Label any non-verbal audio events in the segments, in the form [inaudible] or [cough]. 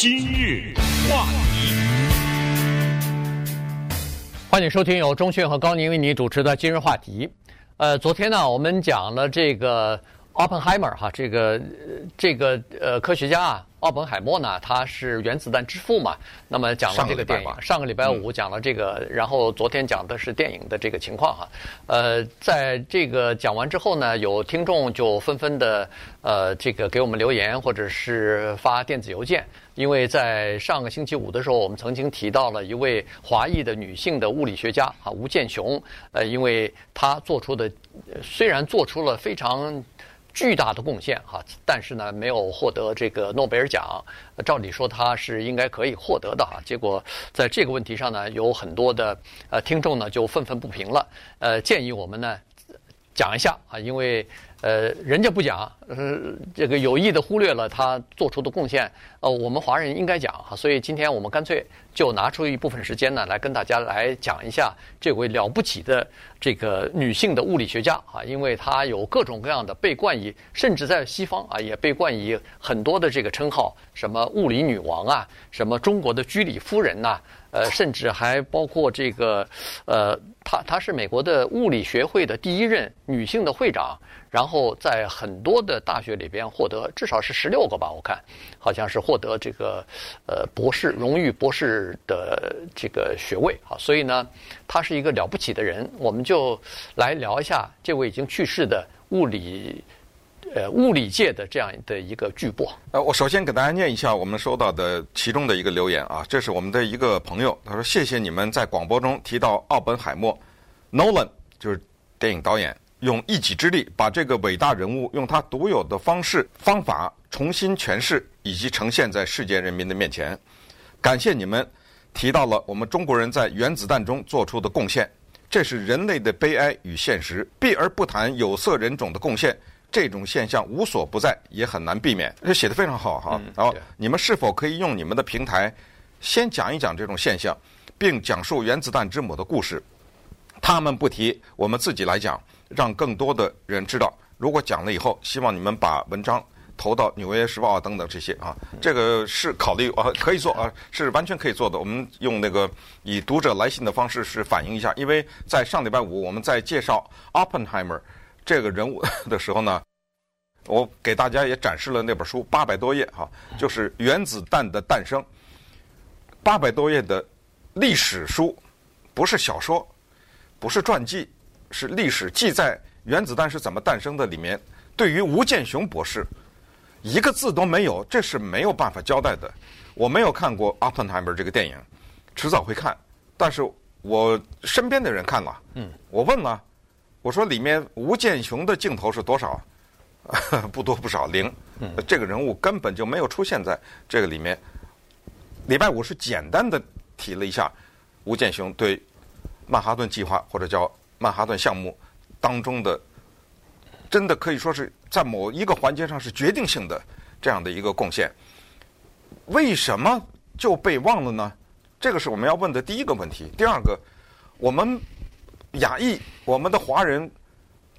今日话题，欢迎收听由钟迅和高宁为你主持的今日话题。呃，昨天呢，我们讲了这个奥本海默哈，这个这个呃科学家啊。奥本海默呢，他是原子弹之父嘛。那么讲了这个电影，上个礼拜五讲了这个，嗯、然后昨天讲的是电影的这个情况哈。呃，在这个讲完之后呢，有听众就纷纷的呃这个给我们留言或者是发电子邮件，因为在上个星期五的时候，我们曾经提到了一位华裔的女性的物理学家啊，吴健雄。呃，因为她做出的虽然做出了非常。巨大的贡献哈，但是呢，没有获得这个诺贝尔奖。照理说他是应该可以获得的哈，结果在这个问题上呢，有很多的呃听众呢就愤愤不平了，呃，建议我们呢讲一下啊，因为。呃，人家不讲，呃，这个有意的忽略了他做出的贡献。呃，我们华人应该讲哈，所以今天我们干脆就拿出一部分时间呢，来跟大家来讲一下这位了不起的这个女性的物理学家啊，因为她有各种各样的被冠以，甚至在西方啊也被冠以很多的这个称号，什么物理女王啊，什么中国的居里夫人呐，呃，甚至还包括这个，呃，她她是美国的物理学会的第一任女性的会长。然后在很多的大学里边获得至少是十六个吧，我看好像是获得这个呃博士荣誉博士的这个学位啊，所以呢，他是一个了不起的人。我们就来聊一下这位已经去世的物理呃物理界的这样的一个巨擘。呃，我首先给大家念一下我们收到的其中的一个留言啊，这是我们的一个朋友，他说：“谢谢你们在广播中提到奥本海默，Nolan 就是电影导演。”用一己之力把这个伟大人物用他独有的方式方法重新诠释以及呈现在世界人民的面前。感谢你们提到了我们中国人在原子弹中做出的贡献，这是人类的悲哀与现实。避而不谈有色人种的贡献，这种现象无所不在，也很难避免。这写得非常好哈。然后你们是否可以用你们的平台先讲一讲这种现象，并讲述原子弹之母的故事？他们不提，我们自己来讲。让更多的人知道。如果讲了以后，希望你们把文章投到《纽约时报》啊等等这些啊，这个是考虑啊，可以做啊，是完全可以做的。我们用那个以读者来信的方式是反映一下，因为在上礼拜五我们在介绍 Oppenheimer 这个人物的时候呢，[laughs] 我给大家也展示了那本书八百多页哈，就是《原子弹的诞生》，八百多页的历史书，不是小说，不是传记。是历史记载原子弹是怎么诞生的里面，对于吴健雄博士一个字都没有，这是没有办法交代的。我没有看过《Oppenheimer》这个电影，迟早会看。但是我身边的人看了，嗯，我问了，我说里面吴健雄的镜头是多少？[laughs] 不多不少，零。这个人物根本就没有出现在这个里面。礼拜五是简单的提了一下吴健雄对曼哈顿计划或者叫。曼哈顿项目当中的，真的可以说是在某一个环节上是决定性的这样的一个贡献。为什么就被忘了呢？这个是我们要问的第一个问题。第二个，我们亚裔，我们的华人，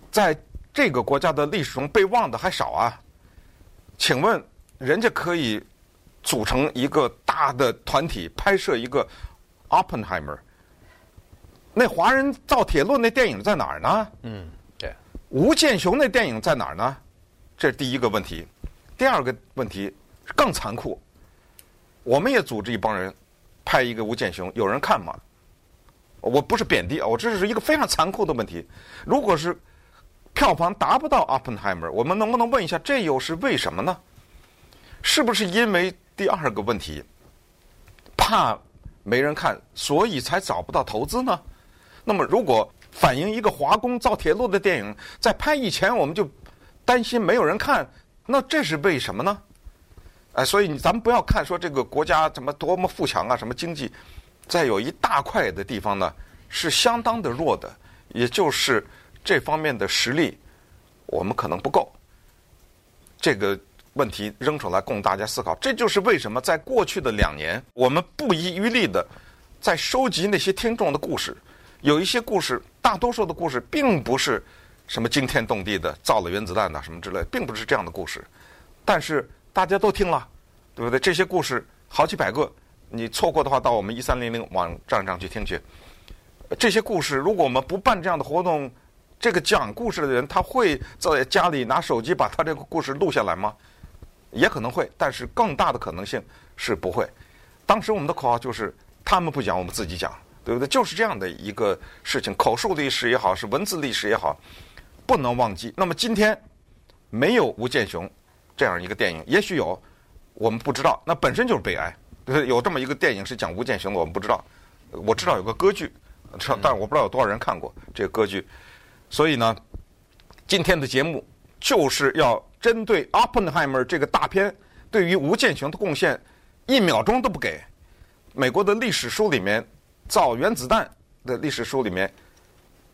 在这个国家的历史中被忘的还少啊？请问，人家可以组成一个大的团体拍摄一个 Oppenheimer。那华人造铁路那电影在哪儿呢？嗯，对。吴健雄那电影在哪儿呢？这是第一个问题。第二个问题更残酷。我们也组织一帮人拍一个吴健雄，有人看吗？我不是贬低啊，我这是一个非常残酷的问题。如果是票房达不到 Oppenheimer，我们能不能问一下，这又是为什么呢？是不是因为第二个问题，怕没人看，所以才找不到投资呢？那么，如果反映一个华工造铁路的电影在拍以前，我们就担心没有人看，那这是为什么呢？哎，所以咱们不要看说这个国家怎么多么富强啊，什么经济，在有一大块的地方呢是相当的弱的，也就是这方面的实力我们可能不够。这个问题扔出来供大家思考，这就是为什么在过去的两年，我们不遗余力的在收集那些听众的故事。有一些故事，大多数的故事并不是什么惊天动地的，造了原子弹呐什么之类，并不是这样的故事。但是大家都听了，对不对？这些故事好几百个。你错过的话，到我们一三零零网站上去听去。这些故事，如果我们不办这样的活动，这个讲故事的人他会在家里拿手机把他这个故事录下来吗？也可能会，但是更大的可能性是不会。当时我们的口号就是：他们不讲，我们自己讲，对不对？就是这样的一个事情。口述历史也好，是文字历史也好，不能忘记。那么今天没有吴健雄这样一个电影，也许有，我们不知道，那本身就是悲哀。有这么一个电影是讲吴健雄的，我们不知道。我知道有个歌剧，但我不知道有多少人看过这个歌剧。所以呢，今天的节目就是要针对《Oppenheimer》这个大片对于吴健雄的贡献，一秒钟都不给。美国的历史书里面造原子弹的历史书里面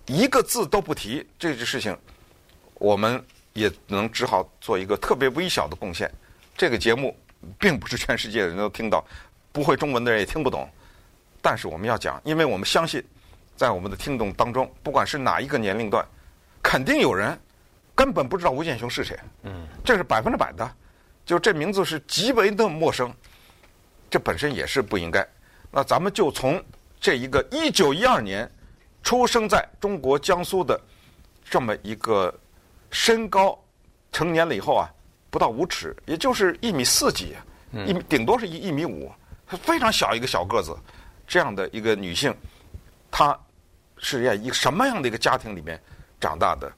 一个字都不提这件事情，我们也能只好做一个特别微小的贡献。这个节目并不是全世界的人都听到。不会中文的人也听不懂，但是我们要讲，因为我们相信，在我们的听众当中，不管是哪一个年龄段，肯定有人根本不知道吴健雄是谁。嗯，这是百分之百的，就这名字是极为的陌生，这本身也是不应该。那咱们就从这一个一九一二年出生在中国江苏的这么一个身高成年了以后啊，不到五尺，也就是一米四几，一米顶多是一一米五。非常小一个小个子，这样的一个女性，她是在一个什么样的一个家庭里面长大的？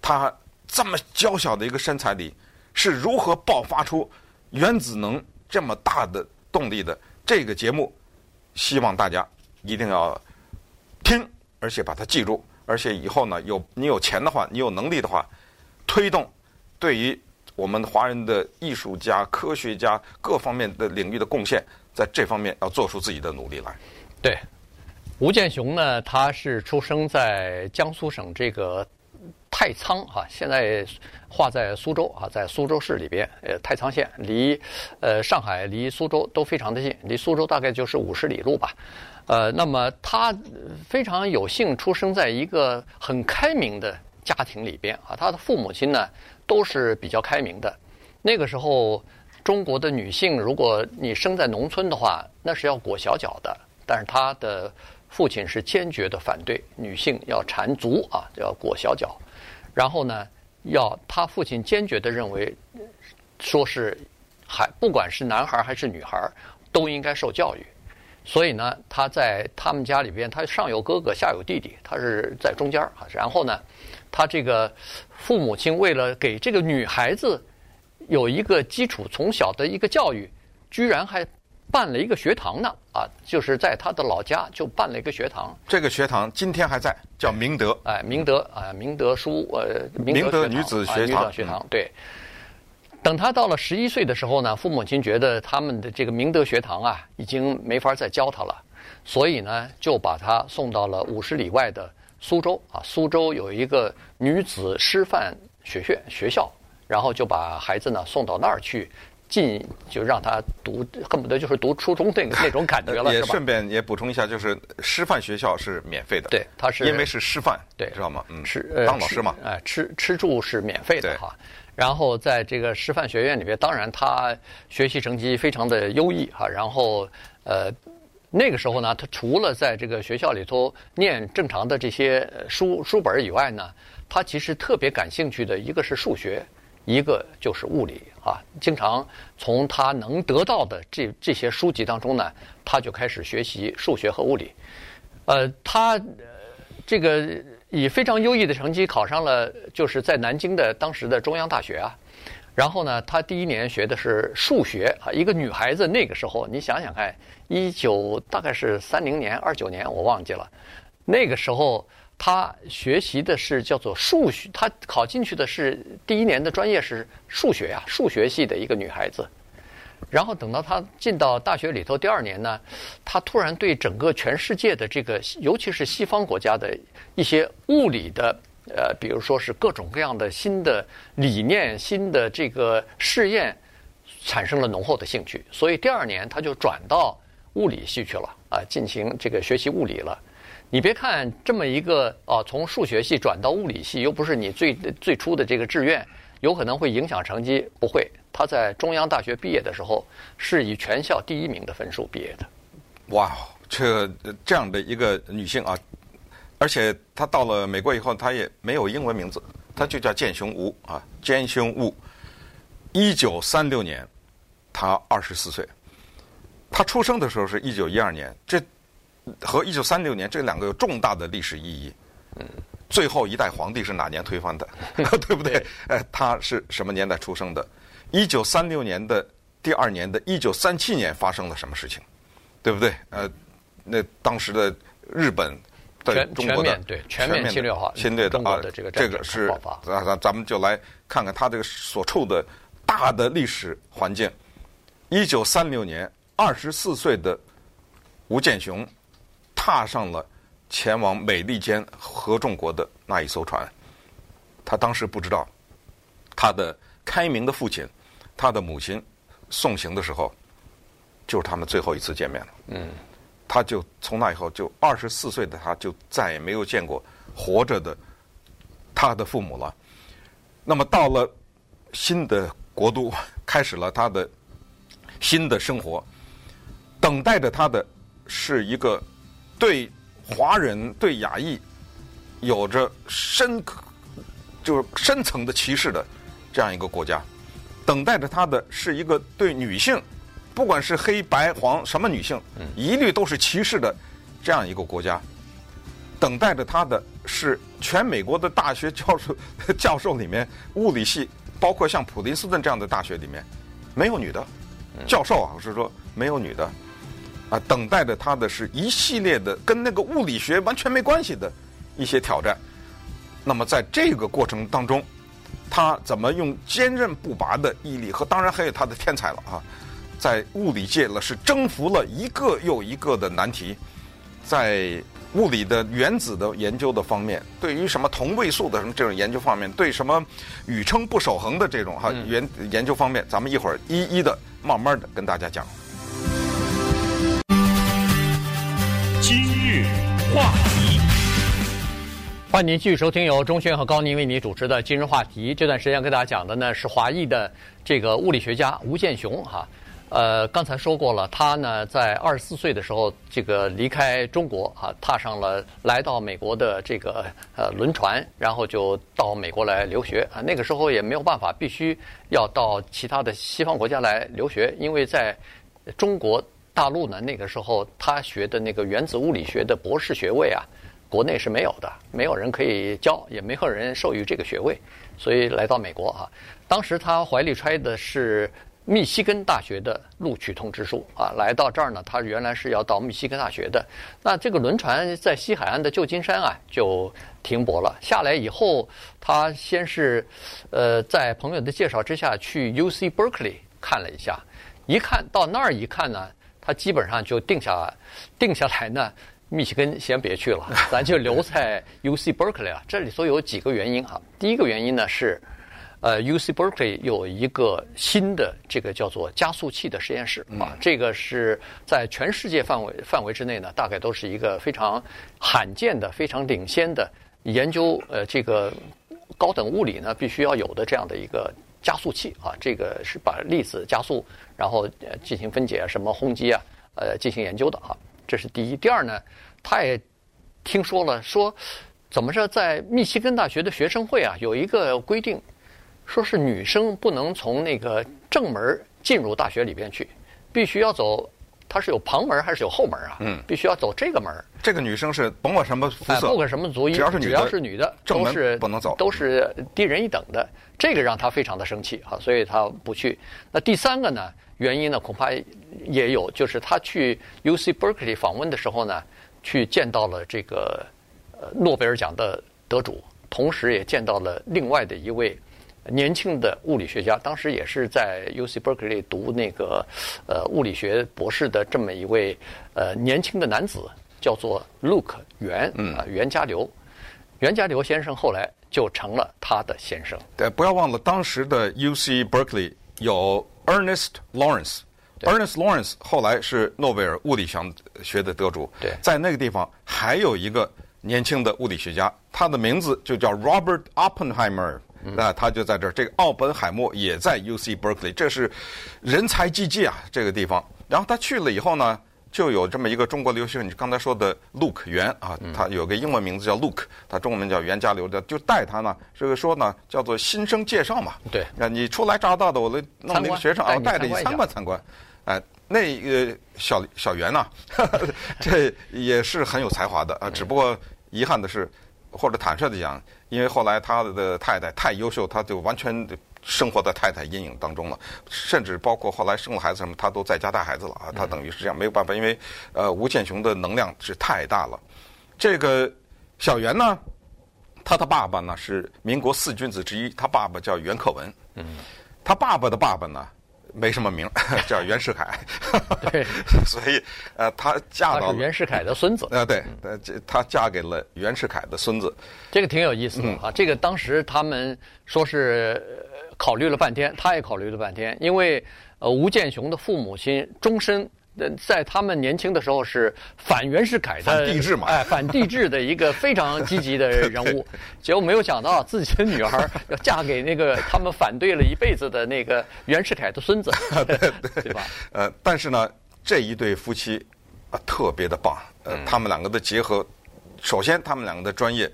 她这么娇小的一个身材里，是如何爆发出原子能这么大的动力的？这个节目，希望大家一定要听，而且把它记住，而且以后呢，有你有钱的话，你有能力的话，推动对于我们华人的艺术家、科学家各方面的领域的贡献。在这方面要做出自己的努力来。对，吴健雄呢，他是出生在江苏省这个太仓哈，现在划在苏州啊，在苏州市里边，呃，太仓县离呃上海离苏州都非常的近，离苏州大概就是五十里路吧。呃，那么他非常有幸出生在一个很开明的家庭里边啊，他的父母亲呢都是比较开明的，那个时候。中国的女性，如果你生在农村的话，那是要裹小脚的。但是她的父亲是坚决的反对女性要缠足啊，要裹小脚。然后呢，要他父亲坚决的认为，说是还不管是男孩还是女孩，都应该受教育。所以呢，他在他们家里边，他上有哥哥，下有弟弟，他是在中间啊。然后呢，他这个父母亲为了给这个女孩子。有一个基础，从小的一个教育，居然还办了一个学堂呢啊！就是在他的老家就办了一个学堂。这个学堂今天还在，叫明德。哎，明德啊，明德书呃，明德女子学堂。学堂对。等他到了十一岁的时候呢，父母亲觉得他们的这个明德学堂啊，已经没法再教他了，所以呢，就把他送到了五十里外的苏州啊。苏州有一个女子师范学院学校。然后就把孩子呢送到那儿去，进就让他读，恨不得就是读初中那个 [laughs] 那种感觉了。也顺便也补充一下，就是师范学校是免费的。对，他是因为是师范，对，知道吗？嗯，吃当老师嘛，哎，吃吃住是免费的哈。然后在这个师范学院里边，当然他学习成绩非常的优异哈。然后呃，那个时候呢，他除了在这个学校里头念正常的这些书书本以外呢，他其实特别感兴趣的一个是数学。一个就是物理啊，经常从他能得到的这这些书籍当中呢，他就开始学习数学和物理。呃，他这个以非常优异的成绩考上了，就是在南京的当时的中央大学啊。然后呢，他第一年学的是数学啊。一个女孩子那个时候，你想想看，一九大概是三零年、二九年，我忘记了，那个时候。他学习的是叫做数学，他考进去的是第一年的专业是数学呀，数学系的一个女孩子。然后等到他进到大学里头第二年呢，他突然对整个全世界的这个，尤其是西方国家的一些物理的，呃，比如说是各种各样的新的理念、新的这个试验，产生了浓厚的兴趣。所以第二年他就转到物理系去了啊，进行这个学习物理了。你别看这么一个啊，从数学系转到物理系，又不是你最最初的这个志愿，有可能会影响成绩，不会。他在中央大学毕业的时候是以全校第一名的分数毕业的。哇，这这样的一个女性啊，而且她到了美国以后，她也没有英文名字，她就叫见雄吴啊，见雄吴。一九三六年，她二十四岁。她出生的时候是一九一二年，这和一九三六年这两个有重大的历史意义。嗯。最后一代皇帝是哪年推翻的？[laughs] [laughs] 对不对？哎，他是什么年代出生的？一九三六年的第二年的一九三七年发生了什么事情？对不对？呃，那当时的日本对中国的对全面侵略化，侵略的啊，这个这个是咱咱咱们就来看看他这个所处的大的历史环境。一九三六年，二十四岁的吴健雄踏上了。前往美利坚合众国的那一艘船，他当时不知道，他的开明的父亲，他的母亲送行的时候，就是他们最后一次见面了。嗯，他就从那以后，就二十四岁的他就再也没有见过活着的他的父母了。那么到了新的国度，开始了他的新的生活，等待着他的是一个对。华人对亚裔有着深刻就是深层的歧视的这样一个国家，等待着他的是一个对女性，不管是黑白黄什么女性，一律都是歧视的这样一个国家。等待着他的是全美国的大学教授教授里面，物理系包括像普林斯顿这样的大学里面，没有女的教授啊，我是说没有女的。啊，等待着他的是一系列的跟那个物理学完全没关系的一些挑战。那么在这个过程当中，他怎么用坚韧不拔的毅力和当然还有他的天才了啊，在物理界了是征服了一个又一个的难题，在物理的原子的研究的方面，对于什么同位素的什么这种研究方面，对什么宇称不守恒的这种哈研研究方面，咱们一会儿一一的慢慢的跟大家讲。话题，欢迎您继续收听由钟轩和高宁为您主持的今日话题。这段时间跟大家讲的呢是华裔的这个物理学家吴健雄哈。呃，刚才说过了，他呢在二十四岁的时候这个离开中国啊，踏上了来到美国的这个呃轮船，然后就到美国来留学啊。那个时候也没有办法，必须要到其他的西方国家来留学，因为在中国。大陆呢，那个时候他学的那个原子物理学的博士学位啊，国内是没有的，没有人可以教，也没有人授予这个学位，所以来到美国啊。当时他怀里揣的是密西根大学的录取通知书啊，来到这儿呢，他原来是要到密西根大学的。那这个轮船在西海岸的旧金山啊就停泊了，下来以后，他先是呃在朋友的介绍之下去 UC Berkeley 看了一下，一看到那儿一看呢。他基本上就定下，定下来呢。密歇根先别去了，咱就留 [laughs] 在 U C Berkeley 啊。这里头有几个原因哈。第一个原因呢是，呃，U C Berkeley 有一个新的这个叫做加速器的实验室啊，这个是在全世界范围范围之内呢，大概都是一个非常罕见的、非常领先的研究呃这个高等物理呢必须要有的这样的一个。加速器啊，这个是把粒子加速，然后进行分解，什么轰击啊，呃进行研究的啊，这是第一。第二呢，他也听说了，说怎么着，在密西根大学的学生会啊，有一个规定，说是女生不能从那个正门进入大学里边去，必须要走。它是有旁门还是有后门啊？嗯，必须要走这个门。这个女生是甭管什么肤色，不管什么族裔，只要是女的，只要是女的，都是不能走，都是低人一等的。这个让他非常的生气啊，所以他不去。那第三个呢，原因呢，恐怕也有，就是他去 UC Berkeley 访问的时候呢，去见到了这个呃诺贝尔奖的得主，同时也见到了另外的一位。年轻的物理学家，当时也是在 UC Berkeley 读那个呃物理学博士的这么一位呃年轻的男子，叫做 Luke 袁啊袁家骝。袁家骝先生后来就成了他的先生。对，不要忘了当时的 UC Berkeley 有 Ernest Lawrence，Ernest Lawrence 后来是诺贝尔物理学学的得主。对，在那个地方还有一个年轻的物理学家，他的名字就叫 Robert Oppenheimer。那他就在这儿。这个奥本海默也在 UC Berkeley，这是人才济济啊，这个地方。然后他去了以后呢，就有这么一个中国留学生，你刚才说的 Luke 袁啊，他有个英文名字叫 Luke，他中文名叫袁家留的，就带他呢，这个说呢叫做新生介绍嘛。对，那，你初来乍到的，我来弄那个学生啊，带着你参观参观，哎。那个小小袁呐，[laughs] 这也是很有才华的啊。只不过遗憾的是，或者坦率的讲，因为后来他的太太太优秀，他就完全生活在太太阴影当中了。甚至包括后来生了孩子什么，他都在家带孩子了啊。他等于是这样，没有办法，因为呃吴建雄的能量是太大了。这个小袁呢，他的爸爸呢是民国四君子之一，他爸爸叫袁克文。嗯，他爸爸的爸爸呢？没什么名，[laughs] 叫袁世凯。对，[laughs] 所以呃，她嫁到袁世凯的孙子。呃，对，呃，这她嫁给了袁世凯的孙子。这个挺有意思的啊。这个当时他们说是考虑了半天，他也考虑了半天，因为呃，吴健雄的父母亲终身。在他们年轻的时候是反袁世凯的，反帝制嘛，哎，反帝制的一个非常积极的人物。[laughs] 结果没有想到自己的女儿要嫁给那个他们反对了一辈子的那个袁世凯的孙子，[laughs] [laughs] 对吧？呃，但是呢，这一对夫妻啊特别的棒。呃，他们两个的结合，首先他们两个的专业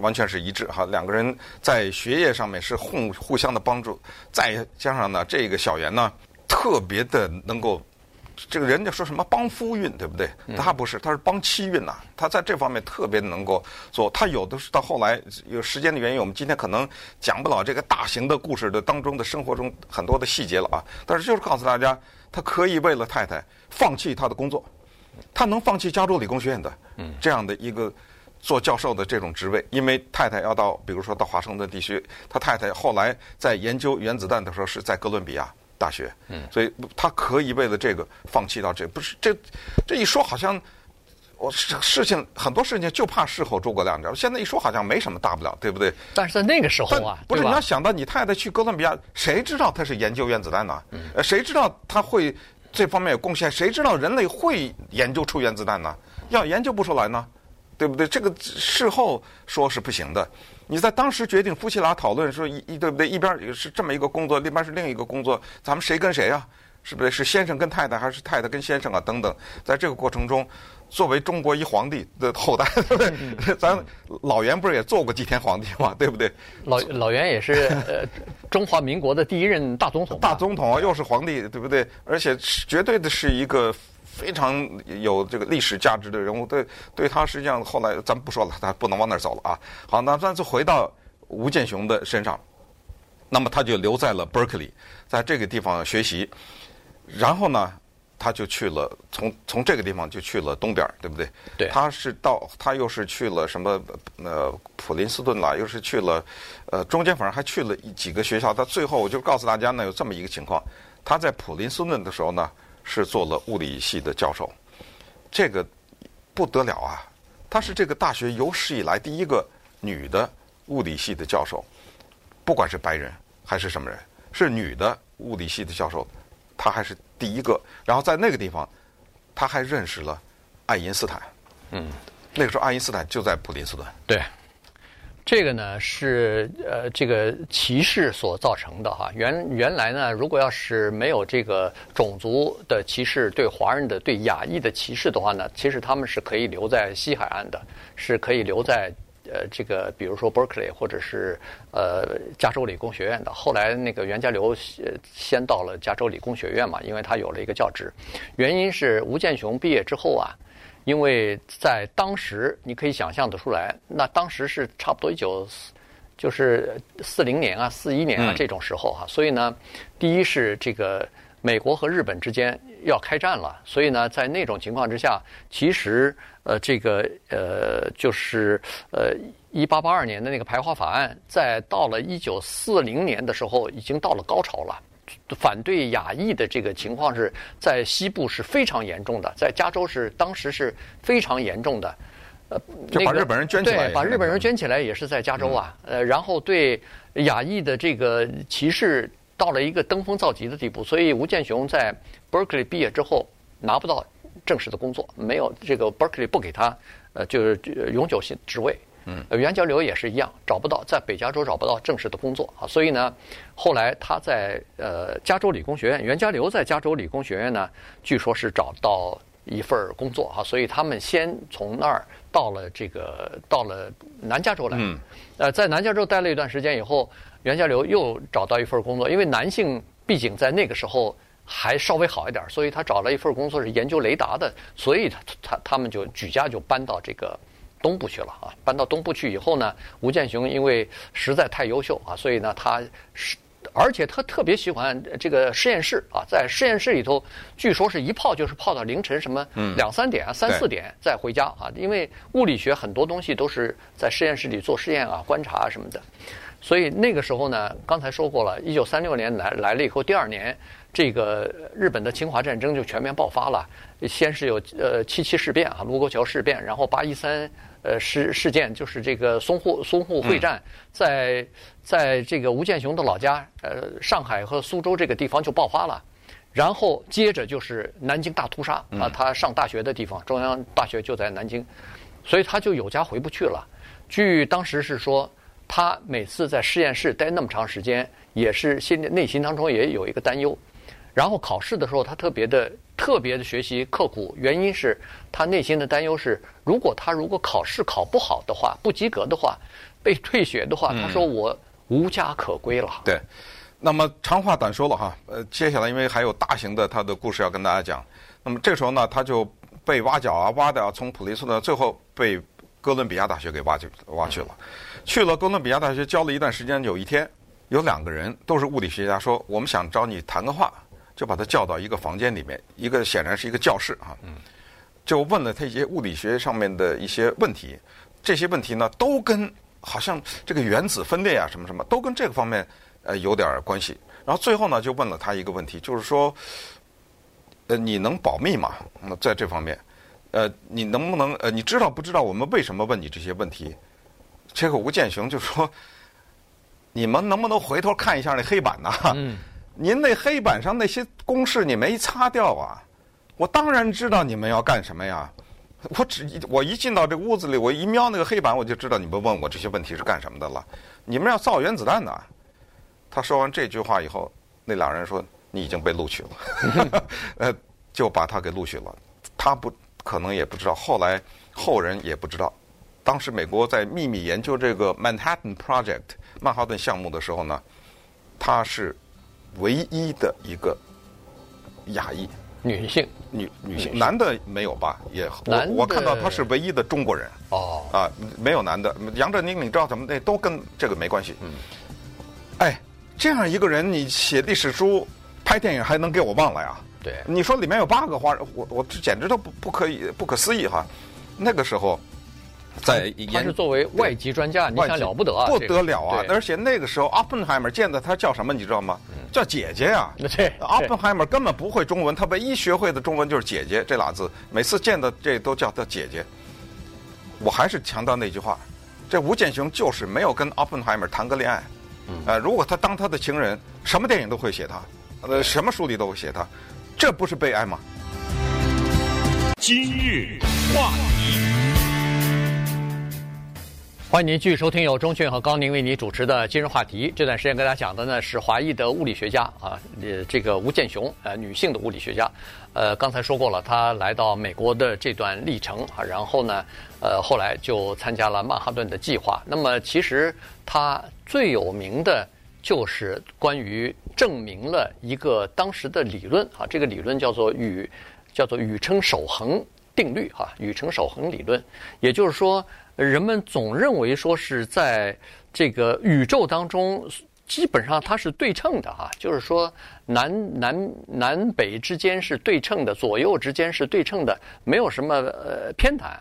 完全是一致哈，两个人在学业上面是互互相的帮助，再加上呢，这个小袁呢特别的能够。这个人家说什么帮夫运，对不对？他不是，他是帮妻运呐。他在这方面特别能够做。他有的是到后来有时间的原因，我们今天可能讲不了这个大型的故事的当中的生活中很多的细节了啊。但是就是告诉大家，他可以为了太太放弃他的工作，他能放弃加州理工学院的这样的一个做教授的这种职位，因为太太要到，比如说到华盛顿地区，他太太后来在研究原子弹的时候是在哥伦比亚。大学，嗯，所以他可以为了这个放弃到这，不是这这一说好像我事事情很多事情就怕事后诸葛亮，你知道现在一说好像没什么大不了，对不对？但是在那个时候啊，不是你要想到你太太去哥伦比亚，谁知道他是研究原子弹呢？呃，谁知道他会这方面有贡献？谁知道人类会研究出原子弹呢？要研究不出来呢，对不对？这个事后说是不行的。你在当时决定夫妻俩讨论说一一对不对？一边是这么一个工作，另一边是另一个工作，咱们谁跟谁啊？是不是？是先生跟太太，还是太太跟先生啊？等等，在这个过程中，作为中国一皇帝的后代，对不对？[laughs] 咱老袁不是也做过几天皇帝嘛？对不对？老老袁也是呃中华民国的第一任大总统，大总统啊，又是皇帝，对不对？而且绝对的是一个。非常有这个历史价值的人物，对对他实际上后来咱们不说了，他不能往那儿走了啊。好，那咱就回到吴健雄的身上，那么他就留在了 Berkeley，在这个地方学习，然后呢，他就去了从从这个地方就去了东边，对不对？对。他是到他又是去了什么呃普林斯顿啦，又是去了呃中间反正还去了几个学校。他最后我就告诉大家呢，有这么一个情况，他在普林斯顿的时候呢。是做了物理系的教授，这个不得了啊！她是这个大学有史以来第一个女的物理系的教授，不管是白人还是什么人，是女的物理系的教授，她还是第一个。然后在那个地方，她还认识了爱因斯坦。嗯，那个时候爱因斯坦就在普林斯顿。对。这个呢是呃这个歧视所造成的哈。原原来呢，如果要是没有这个种族的歧视，对华人的、对亚裔的歧视的话呢，其实他们是可以留在西海岸的，是可以留在呃这个比如说 Berkeley 或者是呃加州理工学院的。后来那个袁家留先到了加州理工学院嘛，因为他有了一个教职。原因是吴健雄毕业之后啊。因为在当时，你可以想象得出来，那当时是差不多一九四，就是四零年啊、四一年啊这种时候哈，所以呢，第一是这个美国和日本之间要开战了，所以呢，在那种情况之下，其实呃这个呃就是呃一八八二年的那个排华法案，在到了一九四零年的时候，已经到了高潮了。反对亚裔的这个情况是在西部是非常严重的，在加州是当时是非常严重的。呃，就把日本人圈起来，对，把日本人圈起来也是在加州啊。呃，然后对亚裔的这个歧视到了一个登峰造极的地步，所以吴健雄在 Berkeley 毕业之后拿不到正式的工作，没有这个 Berkeley 不给他呃就是永久性职位。嗯，袁家骝也是一样，找不到在北加州找不到正式的工作啊，所以呢，后来他在呃加州理工学院，袁家骝在加州理工学院呢，据说是找到一份工作啊，所以他们先从那儿到了这个到了南加州来，嗯，呃，在南加州待了一段时间以后，袁家骝又找到一份工作，因为男性毕竟在那个时候。还稍微好一点，所以他找了一份工作是研究雷达的，所以他他他们就举家就搬到这个东部去了啊。搬到东部去以后呢，吴健雄因为实在太优秀啊，所以呢他是而且他特别喜欢这个实验室啊，在实验室里头，据说是一泡就是泡到凌晨什么两三点啊、三四点再回家啊，因为物理学很多东西都是在实验室里做实验啊、观察啊什么的。所以那个时候呢，刚才说过了，一九三六年来来了以后，第二年。这个日本的侵华战争就全面爆发了，先是有呃七七事变啊，卢沟桥事变，然后八一三呃事事件，就是这个淞沪淞沪会战，在在这个吴健雄的老家呃上海和苏州这个地方就爆发了，然后接着就是南京大屠杀啊，他上大学的地方中央大学就在南京，所以他就有家回不去了。据当时是说，他每次在实验室待那么长时间，也是心里内心当中也有一个担忧。然后考试的时候，他特别的特别的学习刻苦，原因是他内心的担忧是，如果他如果考试考不好的话，不及格的话，被退学的话，他说我无家可归了。对，那么长话短说了哈，呃，接下来因为还有大型的他的故事要跟大家讲，那么这时候呢，他就被挖角啊，挖的啊，从普林斯顿最后被哥伦比亚大学给挖去挖去了，去了哥伦比亚大学教了一段时间，有一天有两个人都是物理学家，说我们想找你谈个话。就把他叫到一个房间里面，一个显然是一个教室啊，就问了他一些物理学上面的一些问题，这些问题呢都跟好像这个原子分裂啊什么什么都跟这个方面呃有点关系。然后最后呢就问了他一个问题，就是说，呃你能保密吗？那在这方面，呃你能不能呃你知道不知道我们为什么问你这些问题？这个吴健雄就说，你们能不能回头看一下那黑板呢？嗯您那黑板上那些公式你没擦掉啊？我当然知道你们要干什么呀！我只我一进到这个屋子里，我一瞄那个黑板，我就知道你们问我这些问题是干什么的了。你们要造原子弹呢？他说完这句话以后，那俩人说你已经被录取了，[laughs] 呃，就把他给录取了。他不可能也不知道，后来后人也不知道，当时美国在秘密研究这个 Manhattan Project 曼哈顿项目的时候呢，他是。唯一的一个亚裔女性，女女性，男的没有吧？也我我看到他是唯一的中国人。哦，啊，没有男的。杨振宁，你知道怎么那都跟这个没关系。嗯。哎，这样一个人，你写历史书、拍电影还能给我忘了呀？对。你说里面有八个花，我我这简直都不不可以不可思议哈！那个时候。在他是作为外籍专家，你想了不得啊，不得了啊！而且那个时候，Oppenheimer 见的他叫什么，你知道吗？叫姐姐呀。[laughs] 对，Oppenheimer 根本不会中文，他唯一学会的中文就是“姐姐”这俩字，每次见的这都叫他姐姐。我还是强调那句话，这吴健雄就是没有跟 Oppenheimer 谈个恋爱。呃，如果他当他的情人，什么电影都会写他，呃，什么书里都会写他，这不是悲哀吗？今日话题。欢迎您继续收听由钟迅和高宁为您主持的今日话题。这段时间跟大家讲的呢是华裔的物理学家啊，呃，这个吴健雄，呃，女性的物理学家。呃，刚才说过了，她来到美国的这段历程啊，然后呢，呃，后来就参加了曼哈顿的计划。那么，其实她最有名的就是关于证明了一个当时的理论啊，这个理论叫做宇，叫做宇称守恒定律哈，宇称守恒理论，也就是说。人们总认为说是在这个宇宙当中，基本上它是对称的啊，就是说南南南北之间是对称的，左右之间是对称的，没有什么呃偏袒。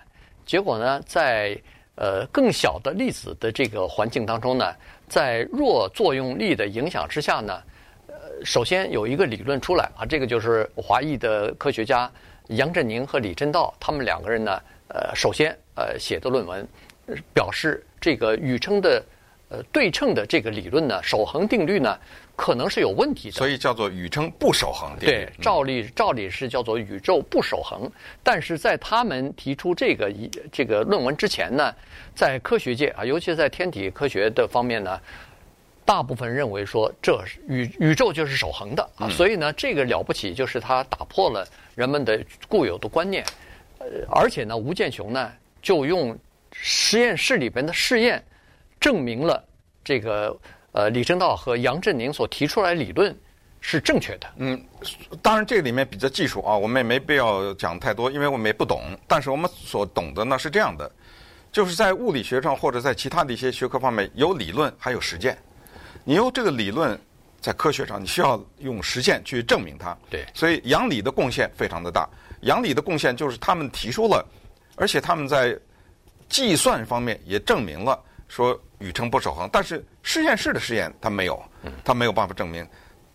结果呢，在呃更小的粒子的这个环境当中呢，在弱作用力的影响之下呢，呃，首先有一个理论出来啊，这个就是华裔的科学家杨振宁和李政道他们两个人呢。呃，首先，呃，写的论文表示这个宇称的呃对称的这个理论呢，守恒定律呢，可能是有问题的。所以叫做宇称不守恒定律。对，照理照理是叫做宇宙不守恒，但是在他们提出这个一这个论文之前呢，在科学界啊，尤其在天体科学的方面呢。大部分认为说，这宇宇宙就是守恒的啊，所以呢，这个了不起就是它打破了人们的固有的观念，呃，而且呢，吴健雄呢就用实验室里边的试验证明了这个呃李政道和杨振宁所提出来理论是正确的。嗯，当然这里面比较技术啊，我们也没必要讲太多，因为我们也不懂。但是我们所懂的呢是这样的，就是在物理学上或者在其他的一些学科方面有理论还有实践。你用这个理论在科学上，你需要用实践去证明它。对，所以杨理的贡献非常的大。杨理的贡献就是他们提出了，而且他们在计算方面也证明了说宇称不守恒。但是实验室的实验他没有，他没有办法证明，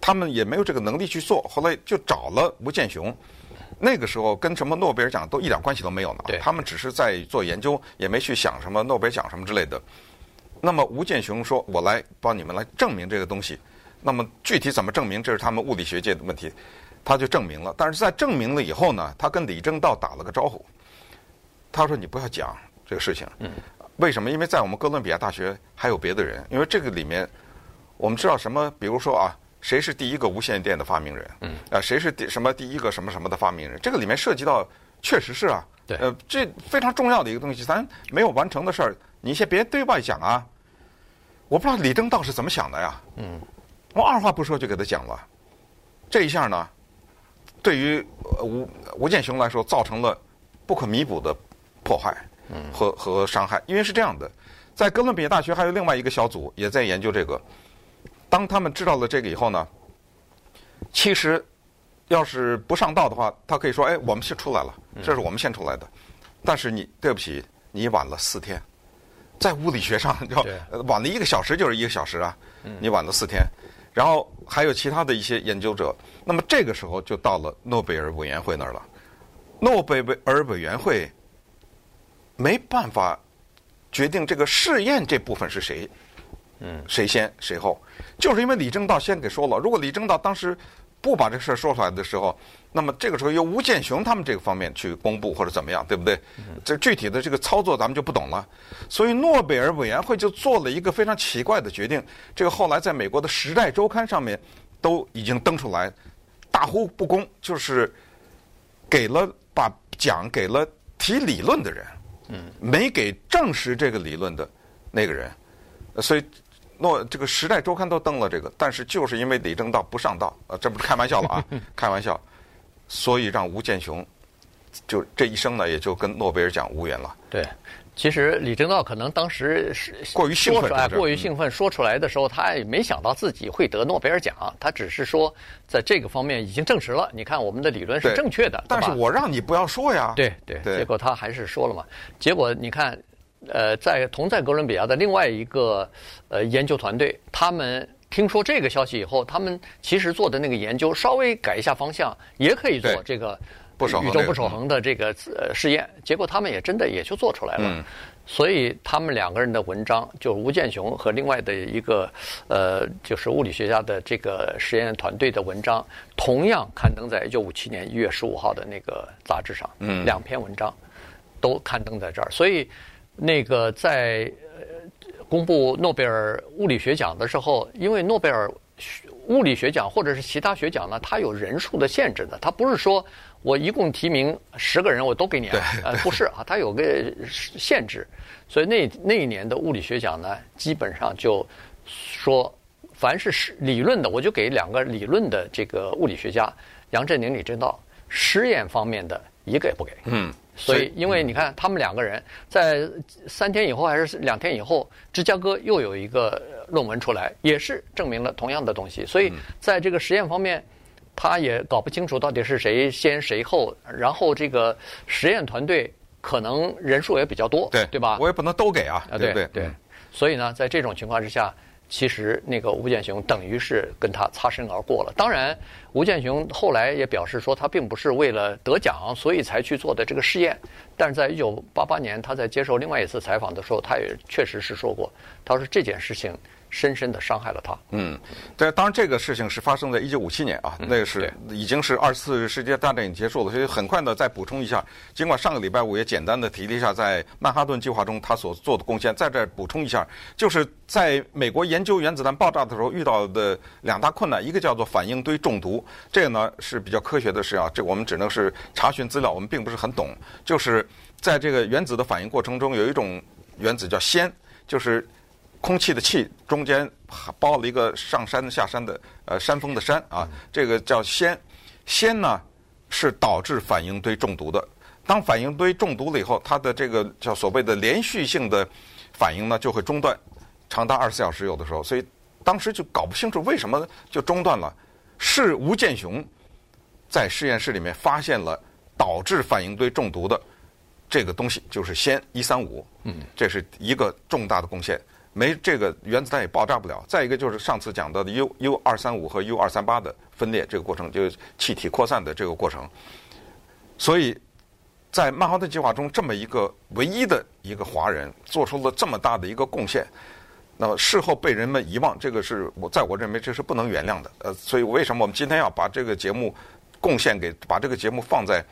他们也没有这个能力去做。后来就找了吴健雄，那个时候跟什么诺贝尔奖都一点关系都没有呢。对，他们只是在做研究，也没去想什么诺贝尔奖什么之类的。那么吴健雄说：“我来帮你们来证明这个东西。那么具体怎么证明，这是他们物理学界的问题。他就证明了，但是在证明了以后呢，他跟李政道打了个招呼。他说：‘你不要讲这个事情。’嗯为什么？因为在我们哥伦比亚大学还有别的人。因为这个里面，我们知道什么？比如说啊，谁是第一个无线电的发明人？嗯啊，谁是第什么第一个什么什么的发明人？这个里面涉及到，确实是啊。对。呃，这非常重要的一个东西，咱没有完成的事儿。”你先别对外讲啊！我不知道李政道是怎么想的呀。嗯，我二话不说就给他讲了。这一下呢，对于吴吴建雄来说造成了不可弥补的破坏和和伤害。因为是这样的，在哥伦比亚大学还有另外一个小组也在研究这个。当他们知道了这个以后呢，其实要是不上道的话，他可以说：“哎，我们先出来了，这是我们先出来的。”但是你对不起，你晚了四天。在物理学上，就晚了一个小时就是一个小时啊，你晚了四天，然后还有其他的一些研究者，那么这个时候就到了诺贝尔委员会那儿了。诺贝尔委员会没办法决定这个试验这部分是谁，嗯，谁先谁后，就是因为李政道先给说了，如果李政道当时不把这事儿说出来的时候。那么这个时候由吴健雄他们这个方面去公布或者怎么样，对不对？这具体的这个操作咱们就不懂了。所以诺贝尔委员会就做了一个非常奇怪的决定，这个后来在美国的《时代周刊》上面都已经登出来，大呼不公，就是给了把奖给了提理论的人，嗯，没给证实这个理论的那个人。所以诺这个《时代周刊》都登了这个，但是就是因为李政道不上道，啊，这不是开玩笑了啊，[laughs] 开玩笑。所以让吴健雄就这一生呢，也就跟诺贝尔奖无缘了。对，其实李政道可能当时是过于兴奋，过于兴奋说出来的时候，他也没想到自己会得诺贝尔奖。他只是说，在这个方面已经证实了，你看我们的理论是正确的。但是我让你不要说呀。对对，结果他还是说了嘛。结果你看，呃，在同在哥伦比亚的另外一个呃研究团队，他们。听说这个消息以后，他们其实做的那个研究稍微改一下方向，也可以做这个宇宙不守恒的这个呃试验。结果他们也真的也就做出来了。嗯、所以他们两个人的文章，就吴健雄和另外的一个呃就是物理学家的这个实验团队的文章，同样刊登在一九五七年一月十五号的那个杂志上。嗯，两篇文章都刊登在这儿。所以那个在。公布诺贝尔物理学奖的时候，因为诺贝尔物理学奖或者是其他学奖呢，它有人数的限制的，它不是说我一共提名十个人我都给你啊，呃，不是啊，它有个限制，所以那那一年的物理学奖呢，基本上就说，凡是理论的，我就给两个理论的这个物理学家，杨振宁、李政道，实验方面的一个也不给。嗯。所以，因为你看，他们两个人在三天以后还是两天以后，芝加哥又有一个论文出来，也是证明了同样的东西。所以，在这个实验方面，他也搞不清楚到底是谁先谁后。然后，这个实验团队可能人数也比较多，对对吧？我也不能都给啊，对不对？对。所以呢，在这种情况之下，其实那个吴健雄等于是跟他擦身而过了。当然，吴健雄后来也表示说，他并不是为了得奖所以才去做的这个试验。但是在一九八八年，他在接受另外一次采访的时候，他也确实是说过，他说这件事情。深深的伤害了他。嗯，对，当然这个事情是发生在一九五七年啊，嗯、那个是已经是二次世界大战已经结束了，所以很快的再补充一下。尽管上个礼拜五也简单的提了一下，在曼哈顿计划中他所做的贡献，在这补充一下，就是在美国研究原子弹爆炸的时候遇到的两大困难，一个叫做反应堆中毒，这个呢是比较科学的事啊，这个我们只能是查询资料，我们并不是很懂。就是在这个原子的反应过程中，有一种原子叫氙，就是。空气的气中间包了一个上山下山的呃山峰的山啊，这个叫氙，氙呢是导致反应堆中毒的。当反应堆中毒了以后，它的这个叫所谓的连续性的反应呢就会中断，长达二十四小时有的时候。所以当时就搞不清楚为什么就中断了。是吴健雄在实验室里面发现了导致反应堆中毒的这个东西，就是氙一三五。嗯，这是一个重大的贡献。没这个原子弹也爆炸不了。再一个就是上次讲到的 U U 二三五和 U 二三八的分裂这个过程，就是气体扩散的这个过程。所以在曼哈顿计划中，这么一个唯一的一个华人做出了这么大的一个贡献，那么事后被人们遗忘，这个是我在我认为这是不能原谅的。呃，所以为什么我们今天要把这个节目贡献给把这个节目放在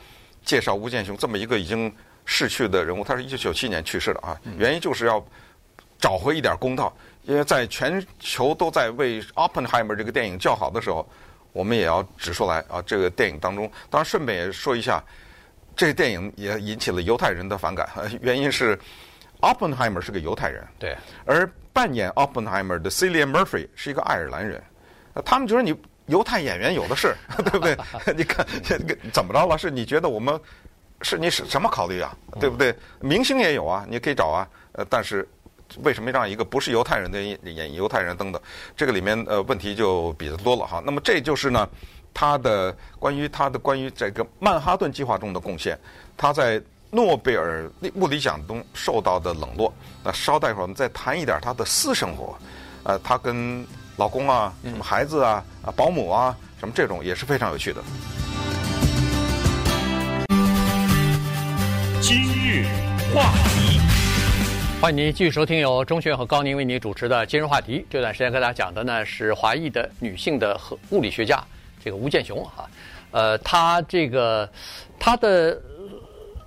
介绍吴健雄这么一个已经逝去的人物？他是一九九七年去世的啊，原因就是要。找回一点公道，因为在全球都在为《Oppenheimer》这个电影叫好的时候，我们也要指出来啊。这个电影当中，当然顺便也说一下，这个电影也引起了犹太人的反感，[laughs] 原因是 Oppenheimer 是个犹太人，对，而扮演 Oppenheimer 的 Cillian Murphy 是一个爱尔兰人，他们觉得你犹太演员有的是，[laughs] 对不对？你看怎么着了？是你觉得我们是你什什么考虑啊？对不对？明星也有啊，你可以找啊，呃，但是。为什么让一个不是犹太人的演犹太人登的？这个里面呃问题就比较多了哈。那么这就是呢，他的关于他的关于这个曼哈顿计划中的贡献，他在诺贝尔物理奖中受到的冷落。那稍待会儿我们再谈一点他的私生活，呃，他跟老公啊、什么孩子啊、啊保姆啊什么这种也是非常有趣的。今日话题。欢迎您继续收听由钟学和高宁为您主持的今日话题。这段时间跟大家讲的呢是华裔的女性的和物理学家，这个吴健雄哈，呃，她这个她的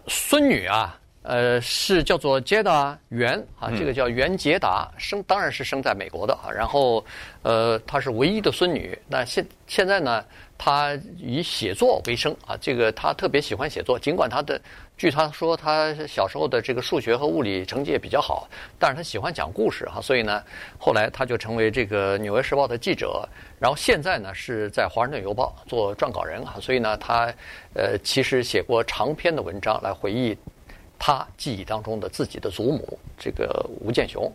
孙女啊，呃，是叫做杰达元啊，这个叫袁杰达，生当然是生在美国的啊。然后呃，她是唯一的孙女。那现现在呢，她以写作为生啊，这个她特别喜欢写作，尽管她的。据他说，他小时候的这个数学和物理成绩也比较好，但是他喜欢讲故事哈，所以呢，后来他就成为这个《纽约时报》的记者，然后现在呢是在《华盛顿邮报》做撰稿人啊，所以呢，他呃其实写过长篇的文章来回忆他记忆当中的自己的祖母这个吴健雄，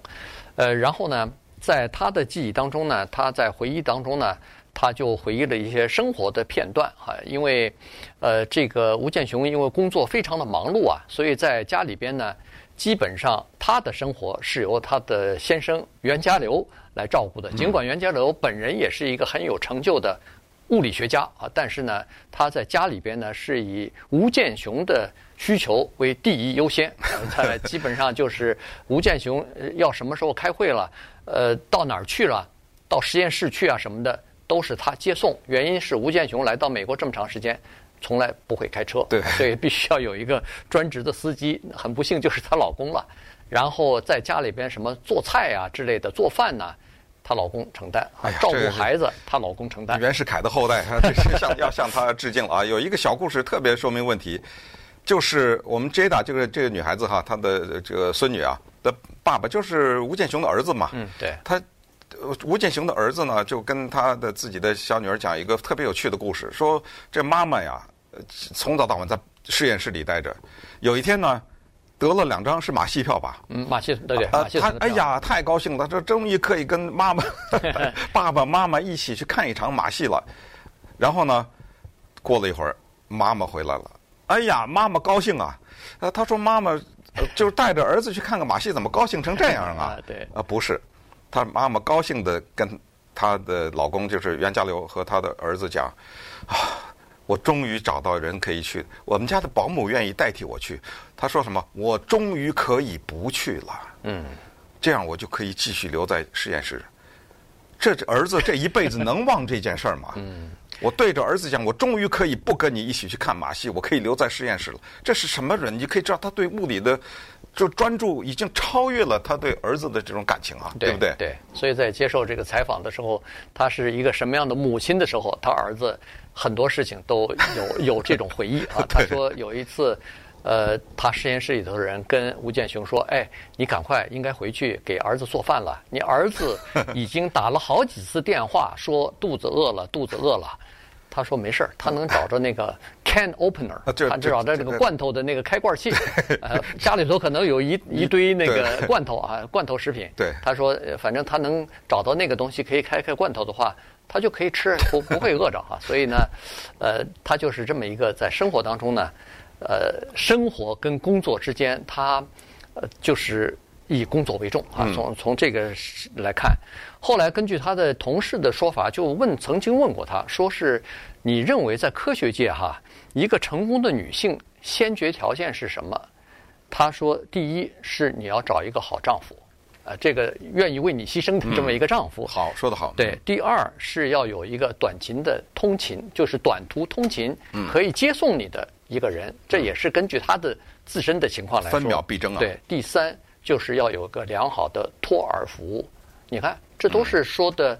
呃，然后呢，在他的记忆当中呢，他在回忆当中呢。他就回忆了一些生活的片段哈，因为，呃，这个吴健雄因为工作非常的忙碌啊，所以在家里边呢，基本上他的生活是由他的先生袁家骝来照顾的。尽管袁家骝本人也是一个很有成就的物理学家啊，但是呢，他在家里边呢是以吴健雄的需求为第一优先，他基本上就是吴健雄要什么时候开会了，呃，到哪儿去了，到实验室去啊什么的。都是他接送，原因是吴健雄来到美国这么长时间，从来不会开车，对，所以必须要有一个专职的司机。很不幸就是她老公了，然后在家里边什么做菜啊之类的，做饭呢，她老公承担，哎，照顾孩子，她老公承担。袁世凯的后代，这是向要向他致敬了啊！有一个小故事特别说明问题，就是我们 Jada 这个这个女孩子哈，她的这个孙女啊的爸爸就是吴健雄的儿子嘛，嗯，对，他。吴健雄的儿子呢，就跟他的自己的小女儿讲一个特别有趣的故事，说这妈妈呀，从早到晚在实验室里待着，有一天呢，得了两张是马戏票吧？嗯，马戏对对，马戏他哎呀，太高兴了，这终于可以跟妈妈、[laughs] 爸爸妈妈一起去看一场马戏了。然后呢，过了一会儿，妈妈回来了，哎呀，妈妈高兴啊，呃，他说妈妈就是带着儿子去看个马戏，怎么高兴成这样啊？[laughs] 对，啊，不是。他妈妈高兴的跟她的老公，就是袁家骝和他的儿子讲：“啊，我终于找到人可以去，我们家的保姆愿意代替我去。”他说什么？我终于可以不去了。嗯，这样我就可以继续留在实验室。这儿子这一辈子能忘这件事儿吗？[laughs] 嗯。我对着儿子讲，我终于可以不跟你一起去看马戏，我可以留在实验室了。这是什么人？你可以知道他对物理的就专注已经超越了他对儿子的这种感情啊，对，对不对？对。所以在接受这个采访的时候，他是一个什么样的母亲的时候，他儿子很多事情都有有这种回忆啊。[laughs] 他说有一次。呃，他实验室里头的人跟吴建雄说：“哎，你赶快应该回去给儿子做饭了。你儿子已经打了好几次电话，说肚子饿了，肚子饿了。”他说：“没事儿，他能找着那个 can opener，他至少在这个罐头的那个开罐器。呃，家里头可能有一一堆那个罐头啊，[laughs] 罐头食品。对，他说，反正他能找到那个东西可以开开罐头的话，他就可以吃，不不会饿着哈。所以呢，呃，他就是这么一个在生活当中呢。”呃，生活跟工作之间，他呃就是以工作为重啊。从从这个来看，后来根据他的同事的说法，就问曾经问过他，说是你认为在科学界哈，一个成功的女性先决条件是什么？她说，第一是你要找一个好丈夫，啊，这个愿意为你牺牲的这么一个丈夫。好，说得好。对，第二是要有一个短勤的通勤，就是短途通勤，可以接送你的。一个人，这也是根据她的自身的情况来说。分秒必争啊！对，第三就是要有个良好的托儿服务。你看，这都是说的，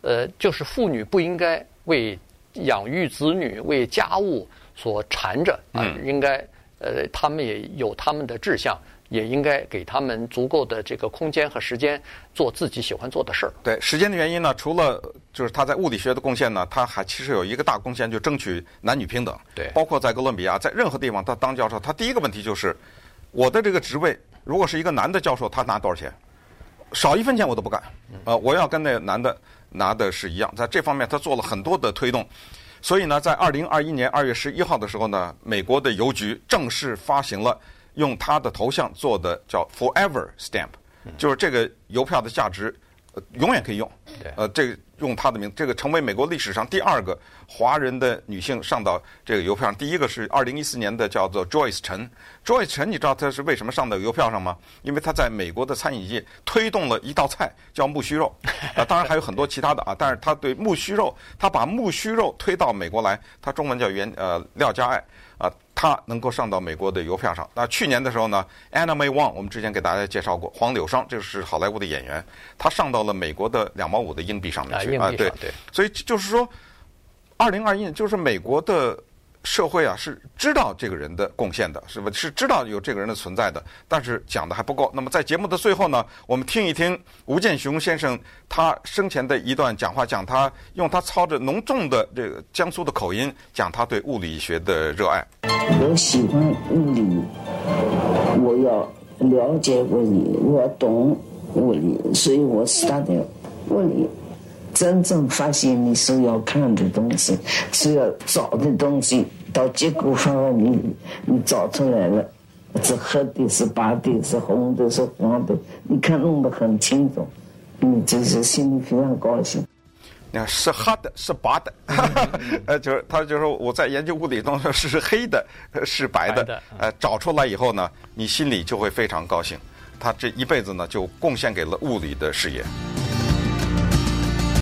呃，就是妇女不应该为养育子女、为家务所缠着啊，应该，呃，他们也有他们的志向。也应该给他们足够的这个空间和时间做自己喜欢做的事儿。对，时间的原因呢，除了就是他在物理学的贡献呢，他还其实有一个大贡献，就争取男女平等。对，包括在哥伦比亚，在任何地方他当教授，他第一个问题就是，我的这个职位如果是一个男的教授，他拿多少钱？少一分钱我都不干。呃，我要跟那男的拿的是一样。在这方面，他做了很多的推动。所以呢，在二零二一年二月十一号的时候呢，美国的邮局正式发行了。用他的头像做的叫 Forever Stamp，就是这个邮票的价值，呃，永远可以用。呃，这个用他的名，这个成为美国历史上第二个华人的女性上到这个邮票上。第一个是二零一四年的叫做 Joyce 陈，Joyce 陈，你知道她是为什么上到邮票上吗？因为她在美国的餐饮业推动了一道菜叫木须肉，[laughs] 啊，当然还有很多其他的啊，但是她对木须肉，她把木须肉推到美国来，她中文叫袁呃廖家爱。啊，他能够上到美国的邮票上。那去年的时候呢，Anna May Wong，我们之前给大家介绍过，黄柳霜，这是好莱坞的演员，他上到了美国的两毛五的硬币上面去啊。对对，所以就是说，二零二一年就是美国的。社会啊是知道这个人的贡献的，是不？是知道有这个人的存在的，但是讲的还不够。那么在节目的最后呢，我们听一听吴健雄先生他生前的一段讲话，讲他用他操着浓重的这个江苏的口音讲他对物理学的热爱。我喜欢物理，我要了解物理，我懂物理，所以我 study 物理。真正发现你所要看的东西，所要找的东西，到结果上你你找出来了，是黑的，是白的，是红的，是黄的，你看弄得很清楚，你就是心里非常高兴。你看是黑的，是白的，呃，就是他就说我在研究物理中是黑的，是，白的呃，找出来以后呢，你心里就会非常高兴。他这一辈子呢，就贡献给了物理的事业。